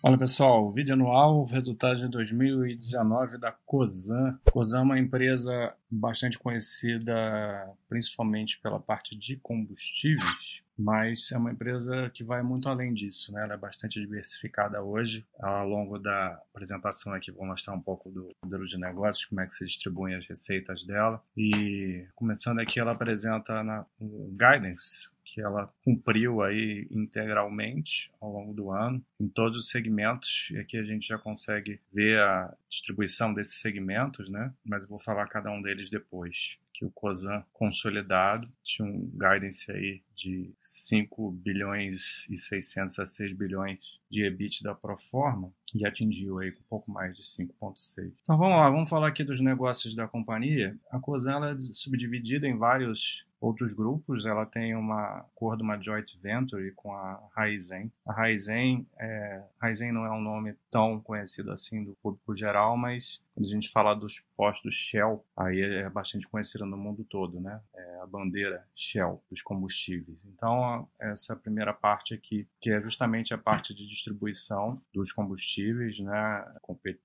Fala pessoal, vídeo anual, resultados de 2019 da Cosan. Cosan é uma empresa bastante conhecida principalmente pela parte de combustíveis, mas é uma empresa que vai muito além disso, né? Ela é bastante diversificada hoje. Ao longo da apresentação aqui vou mostrar um pouco do modelo de negócios, como é que se distribuem as receitas dela. E começando aqui, ela apresenta na, o guidance, que ela cumpriu aí integralmente ao longo do ano em todos os segmentos e aqui a gente já consegue ver a distribuição desses segmentos, né? Mas eu vou falar cada um deles depois que o COSAN consolidado tinha um guidance aí de 5 bilhões e 600 a 6 bilhões de EBITDA pro forma e atingiu aí um pouco mais de 5.6. Então vamos lá, vamos falar aqui dos negócios da companhia. A COSAN é subdividida em vários outros grupos. Ela tem uma acordo, uma joint venture com a Raizen. A Raizen, é, Raizen não é um nome tão conhecido assim do público geral, mas quando a gente fala dos postos Shell, aí é bastante conhecida no mundo todo, né? É a bandeira Shell dos combustíveis. Então, essa primeira parte aqui, que é justamente a parte de distribuição dos combustíveis, né?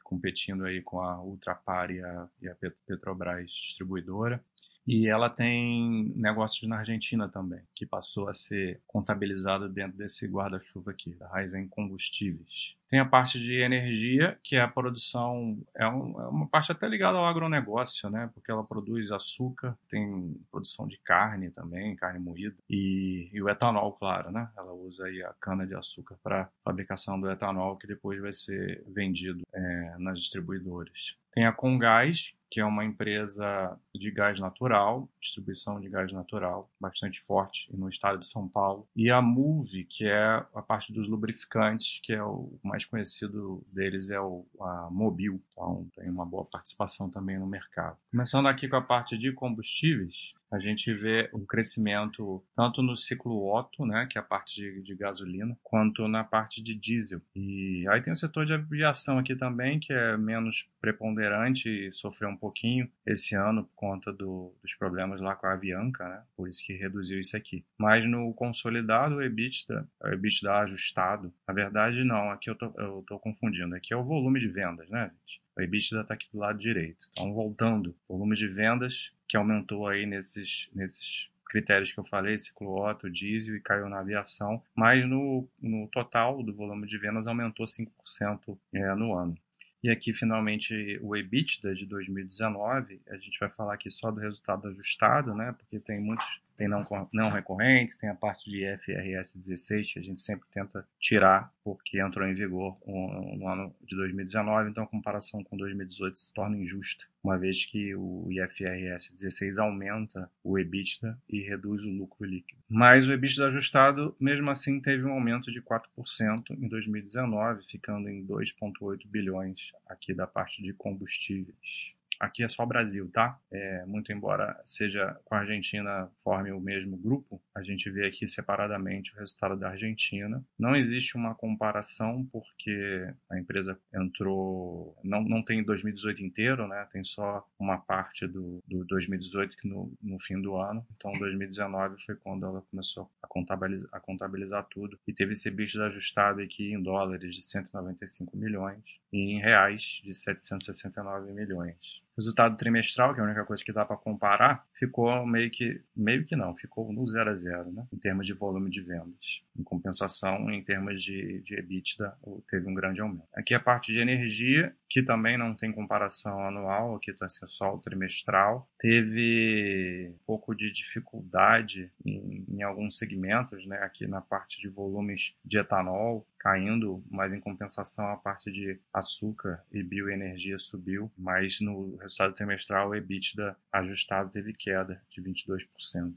Competindo aí com a Ultrapar e a, e a Petrobras distribuidora. E ela tem negócios na Argentina também, que passou a ser contabilizado dentro desse guarda-chuva aqui, da Raizen Combustíveis. Tem a parte de energia, que é a produção, é, um, é, uma parte até ligada ao agronegócio, né? Porque ela produz açúcar, tem produção de carne também, carne moída, e, e o etanol, claro, né? Ela usa aí a cana de açúcar para fabricação do etanol, que depois vai ser vendido é, nas distribuidoras. Tem a Congás, que é uma empresa de gás natural, distribuição de gás natural, bastante forte no estado de São Paulo. E a Move, que é a parte dos lubrificantes, que é o mais conhecido deles é o, a Mobil. Então tem uma boa participação também no mercado. Começando aqui com a parte de combustíveis, a gente vê um crescimento tanto no ciclo Otto, né, que é a parte de, de, gasolina, quanto na parte de diesel. E aí tem o setor de aviação aqui também, que é menos preponderante e sofreu um pouquinho esse ano por conta do, dos problemas lá com a Avianca, né, por isso que reduziu isso aqui. Mas no consolidado, o EBITDA, o EBITDA ajustado, na verdade não, aqui eu tô, eu tô confundindo, aqui é o volume de vendas, né, gente? O EBITDA está aqui do lado direito. Então, voltando, volume de vendas que aumentou aí nesses, nesses critérios que eu falei, ciclo Otto, diesel e caiu na aviação, mas no, no total do volume de vendas aumentou 5% é, no ano. E aqui, finalmente, o EBITDA de 2019, a gente vai falar aqui só do resultado ajustado, né? Porque tem muitos tem não, não recorrentes, tem a parte de IFRS 16 que a gente sempre tenta tirar porque entrou em vigor no ano de 2019, então a comparação com 2018 se torna injusta, uma vez que o IFRS 16 aumenta o EBITDA e reduz o lucro líquido. Mas o EBITDA ajustado, mesmo assim, teve um aumento de 4% em 2019, ficando em 2,8 bilhões aqui da parte de combustíveis. Aqui é só Brasil, tá? É, muito embora seja com a Argentina forme o mesmo grupo, a gente vê aqui separadamente o resultado da Argentina. Não existe uma comparação porque a empresa entrou, não, não tem 2018 inteiro, né? Tem só uma parte do, do 2018 que no, no fim do ano. Então 2019 foi quando ela começou a contabilizar, a contabilizar tudo e teve esse bicho ajustado aqui em dólares de 195 milhões e em reais de 769 milhões resultado trimestral, que é a única coisa que dá para comparar, ficou meio que, meio que não, ficou no zero a zero, né? em termos de volume de vendas. Em compensação, em termos de, de EBITDA, teve um grande aumento. Aqui a parte de energia, que também não tem comparação anual, aqui está só o trimestral, teve um pouco de dificuldade em, em alguns segmentos, né? aqui na parte de volumes de etanol, caindo, mas em compensação a parte de açúcar e bioenergia subiu, mas no resultado trimestral o EBITDA ajustado teve queda de 22%,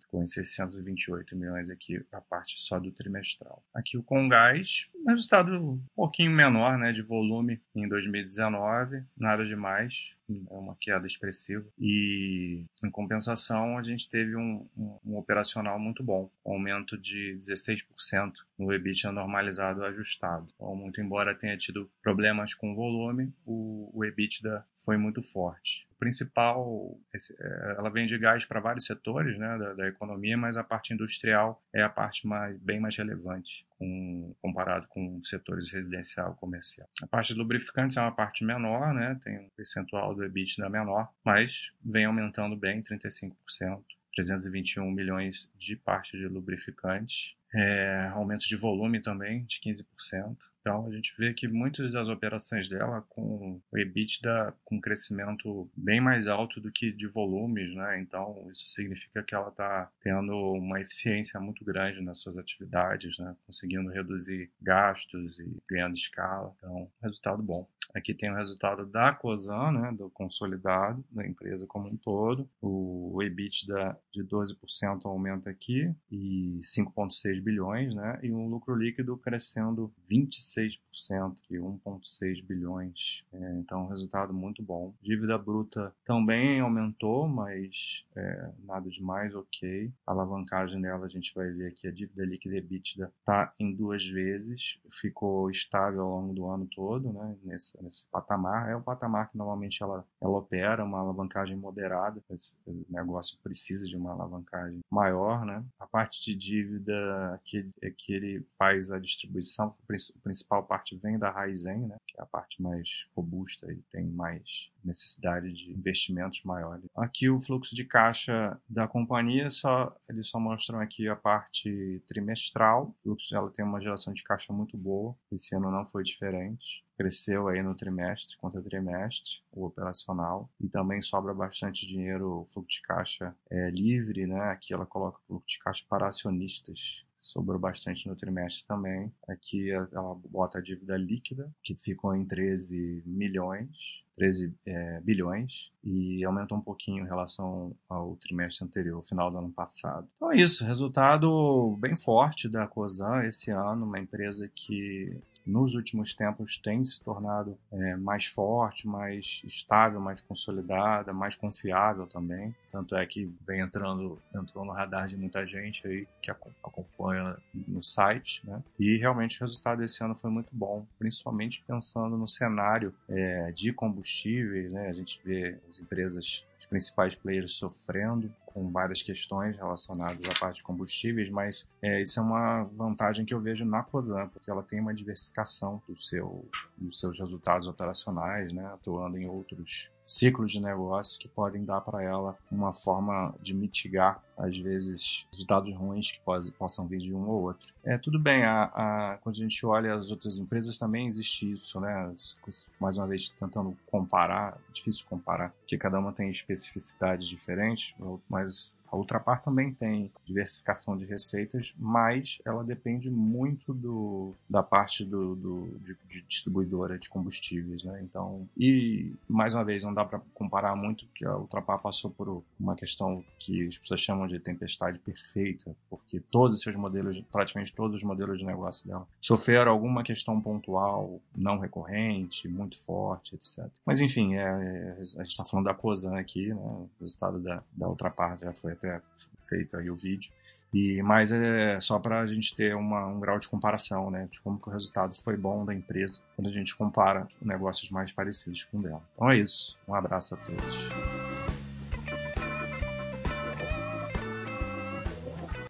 com 628 milhões aqui a parte só do trimestral. Aqui o Congás, resultado um pouquinho menor, né, de volume em 2019, nada demais, é uma queda expressiva. E, em compensação, a gente teve um, um, um operacional muito bom, um aumento de 16% no EBITDA normalizado ajustado. Então, muito embora tenha tido problemas com volume, o, o EBITDA foi muito forte. Principal, é, ela vende gás para vários setores né, da, da, economia, mas a parte industrial é a parte mais, bem mais relevante com, comparado com setores residencial e comercial. A parte de lubrificantes é uma parte menor, né, tem um percentual do EBITDA menor, mas vem aumentando bem, 35%. 321 milhões de parte de lubrificantes, é, aumento de volume também de 15%. Então a gente vê que muitas das operações dela com o EBITDA com crescimento bem mais alto do que de volumes, né? Então isso significa que ela está tendo uma eficiência muito grande nas suas atividades, né? Conseguindo reduzir gastos e ganhando escala. Então resultado bom. Aqui tem o resultado da COSAN, né, do consolidado da empresa como um todo. O EBITDA de 12% aumenta aqui e 5,6 bilhões, né, e um lucro líquido crescendo 26%, e 1,6 bilhões. É, então, um resultado muito bom. Dívida bruta também aumentou, mas é, nada demais, ok. A alavancagem dela, a gente vai ver aqui, a dívida líquida EBITDA está em duas vezes, ficou estável ao longo do ano todo, né, nesse, nesse patamar. É o patamar que normalmente ela, ela opera, uma alavancagem moderada. Esse negócio precisa de uma alavancagem maior, né? A parte de dívida que, é que ele faz a distribuição, a principal parte vem da Raizen, né? Que é a parte mais robusta e tem mais necessidade de investimentos maiores. Aqui o fluxo de caixa da companhia, só, eles só mostram aqui a parte trimestral. O fluxo, ela tem uma geração de caixa muito boa. Esse ano não foi diferente. Cresceu aí no trimestre contra trimestre, o operacional. E também sobra bastante dinheiro, o fluxo de caixa é livre, né? Aqui ela coloca o fluxo de caixa para acionistas sobrou bastante no trimestre também. Aqui ela bota a dívida líquida, que ficou em 13 milhões, 13 é, bilhões, e aumentou um pouquinho em relação ao trimestre anterior, final do ano passado. Então é isso, resultado bem forte da COSAN esse ano, uma empresa que nos últimos tempos tem se tornado é, mais forte, mais estável, mais consolidada, mais confiável também. Tanto é que vem entrando, entrou no radar de muita gente aí que acompanha no site, né? E realmente o resultado desse ano foi muito bom, principalmente pensando no cenário é, de combustíveis, né? A gente vê as empresas, os principais players sofrendo com várias questões relacionadas à parte de combustíveis, mas é, isso é uma vantagem que eu vejo na COSAN, porque ela tem uma diversificação do seu, dos seus resultados operacionais, né, atuando em outros ciclos de negócio que podem dar para ela uma forma de mitigar, às vezes, resultados ruins que possam vir de um ou outro. É tudo bem, a, a, quando a gente olha as outras empresas também existe isso, né? Mais uma vez, tentando comparar, difícil comparar, porque cada uma tem especificidades diferentes, mas a Ultrapar também tem diversificação de receitas, mas ela depende muito do, da parte do, do de, de, distribuidora de combustíveis, né? Então, e mais uma vez, não dá para comparar muito, porque a Ultrapar passou por uma questão que as pessoas chamam de tempestade perfeita, porque todos os seus modelos, praticamente todos os modelos de negócio dela, sofreram alguma questão pontual, não recorrente, muito forte, etc. Mas enfim, é, é, a gente está falando da COSAN aqui, né? o resultado da, da Ultrapar já foi até feito aí o vídeo. E, mas é só para a gente ter uma, um grau de comparação, né? De como que o resultado foi bom da empresa quando a gente compara negócios mais parecidos com dela. Então é isso. Um abraço a todos.